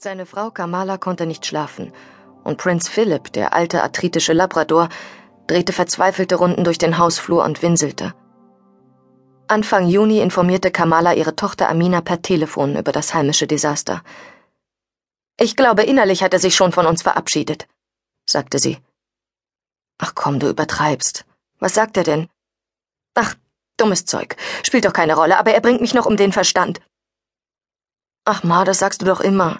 Seine Frau Kamala konnte nicht schlafen, und Prinz Philip, der alte arthritische Labrador, drehte verzweifelte Runden durch den Hausflur und winselte. Anfang Juni informierte Kamala ihre Tochter Amina per Telefon über das heimische Desaster. Ich glaube, innerlich hat er sich schon von uns verabschiedet, sagte sie. Ach komm, du übertreibst. Was sagt er denn? Ach, dummes Zeug. Spielt doch keine Rolle, aber er bringt mich noch um den Verstand. Ach Ma, das sagst du doch immer.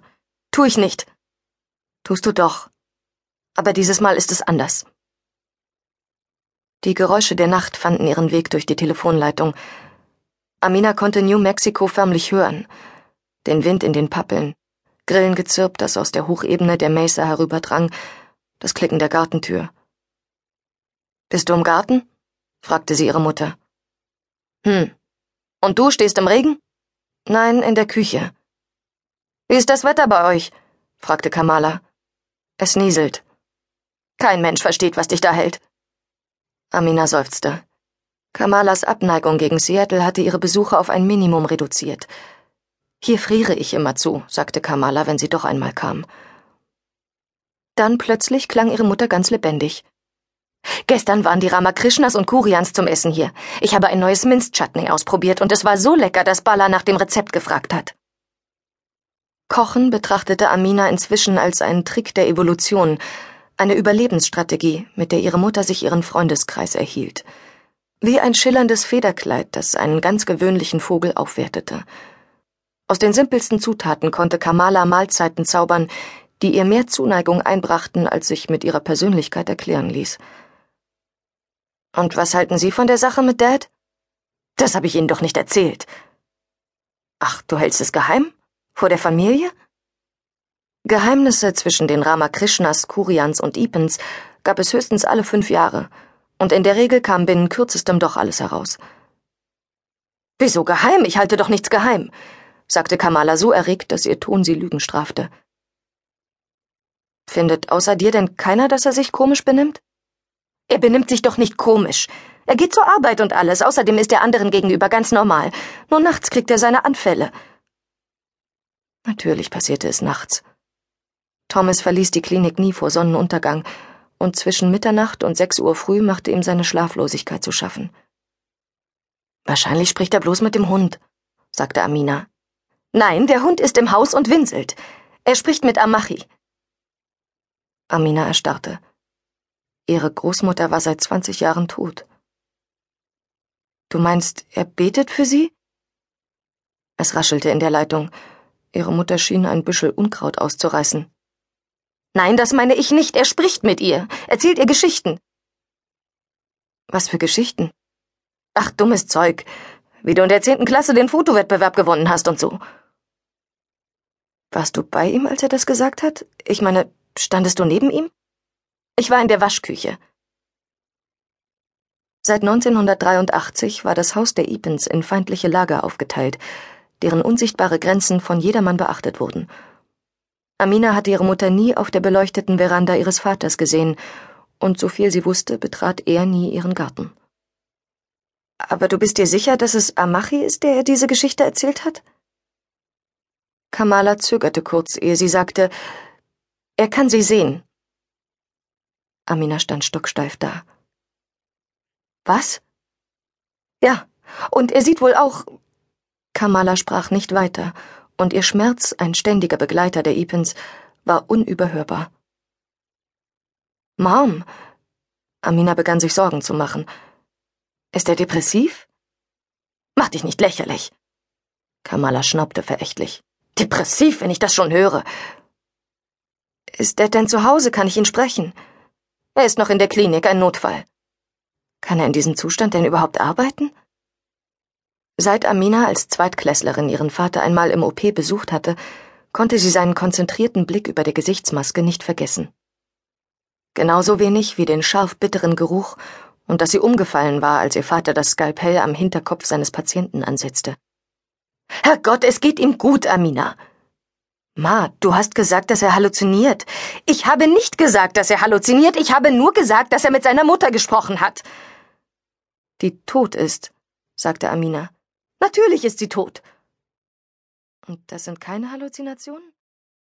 Tu ich nicht. Tust du doch. Aber dieses Mal ist es anders. Die Geräusche der Nacht fanden ihren Weg durch die Telefonleitung. Amina konnte New Mexico förmlich hören. Den Wind in den Pappeln, Grillengezirp, das aus der Hochebene der Mesa herüberdrang, das Klicken der Gartentür. Bist du im Garten? fragte sie ihre Mutter. Hm. Und du stehst im Regen? Nein, in der Küche. Wie ist das Wetter bei euch? fragte Kamala. Es nieselt. Kein Mensch versteht, was dich da hält. Amina seufzte. Kamalas Abneigung gegen Seattle hatte ihre Besuche auf ein Minimum reduziert. Hier friere ich immer zu, sagte Kamala, wenn sie doch einmal kam. Dann plötzlich klang ihre Mutter ganz lebendig. Gestern waren die Ramakrishnas und Kurians zum Essen hier. Ich habe ein neues Minzchutney ausprobiert und es war so lecker, dass Bala nach dem Rezept gefragt hat. Kochen betrachtete Amina inzwischen als einen Trick der Evolution, eine Überlebensstrategie, mit der ihre Mutter sich ihren Freundeskreis erhielt. Wie ein schillerndes Federkleid, das einen ganz gewöhnlichen Vogel aufwertete. Aus den simpelsten Zutaten konnte Kamala Mahlzeiten zaubern, die ihr mehr Zuneigung einbrachten, als sich mit ihrer Persönlichkeit erklären ließ. Und was halten Sie von der Sache mit Dad? Das habe ich Ihnen doch nicht erzählt. Ach, du hältst es geheim? Vor der Familie? Geheimnisse zwischen den Ramakrishnas, Kurians und Ipens gab es höchstens alle fünf Jahre, und in der Regel kam binnen kürzestem doch alles heraus. Wieso geheim? Ich halte doch nichts geheim, sagte Kamala so erregt, dass ihr Ton sie Lügen strafte. Findet außer dir denn keiner, dass er sich komisch benimmt? Er benimmt sich doch nicht komisch. Er geht zur Arbeit und alles, außerdem ist er anderen gegenüber ganz normal. Nur nachts kriegt er seine Anfälle. Natürlich passierte es nachts. Thomas verließ die Klinik nie vor Sonnenuntergang, und zwischen Mitternacht und sechs Uhr früh machte ihm seine Schlaflosigkeit zu schaffen. Wahrscheinlich spricht er bloß mit dem Hund, sagte Amina. Nein, der Hund ist im Haus und winselt. Er spricht mit Amachi. Amina erstarrte. Ihre Großmutter war seit zwanzig Jahren tot. Du meinst, er betet für sie? Es raschelte in der Leitung. Ihre Mutter schien ein Büschel Unkraut auszureißen. Nein, das meine ich nicht. Er spricht mit ihr, erzählt ihr Geschichten. Was für Geschichten? Ach, dummes Zeug. Wie du in der zehnten Klasse den Fotowettbewerb gewonnen hast und so. Warst du bei ihm, als er das gesagt hat? Ich meine, standest du neben ihm? Ich war in der Waschküche. Seit 1983 war das Haus der Ipens in feindliche Lager aufgeteilt, deren unsichtbare Grenzen von jedermann beachtet wurden. Amina hatte ihre Mutter nie auf der beleuchteten Veranda ihres Vaters gesehen, und soviel sie wusste, betrat er nie ihren Garten. Aber du bist dir sicher, dass es Amachi ist, der ihr diese Geschichte erzählt hat? Kamala zögerte kurz, ehe sie sagte, er kann sie sehen. Amina stand stocksteif da. Was? Ja, und er sieht wohl auch, Kamala sprach nicht weiter, und ihr Schmerz, ein ständiger Begleiter der Ipens, war unüberhörbar. Mom, Amina begann sich Sorgen zu machen. Ist er depressiv? Mach dich nicht lächerlich. Kamala schnaubte verächtlich. Depressiv, wenn ich das schon höre. Ist er denn zu Hause? Kann ich ihn sprechen? Er ist noch in der Klinik, ein Notfall. Kann er in diesem Zustand denn überhaupt arbeiten? Seit Amina als Zweitklässlerin ihren Vater einmal im OP besucht hatte, konnte sie seinen konzentrierten Blick über der Gesichtsmaske nicht vergessen. Genauso wenig wie den scharf bitteren Geruch und dass sie umgefallen war, als ihr Vater das Skalpell am Hinterkopf seines Patienten ansetzte. Herrgott, es geht ihm gut, Amina. Ma, du hast gesagt, dass er halluziniert. Ich habe nicht gesagt, dass er halluziniert, ich habe nur gesagt, dass er mit seiner Mutter gesprochen hat. Die tot ist, sagte Amina. Natürlich ist sie tot. Und das sind keine Halluzinationen?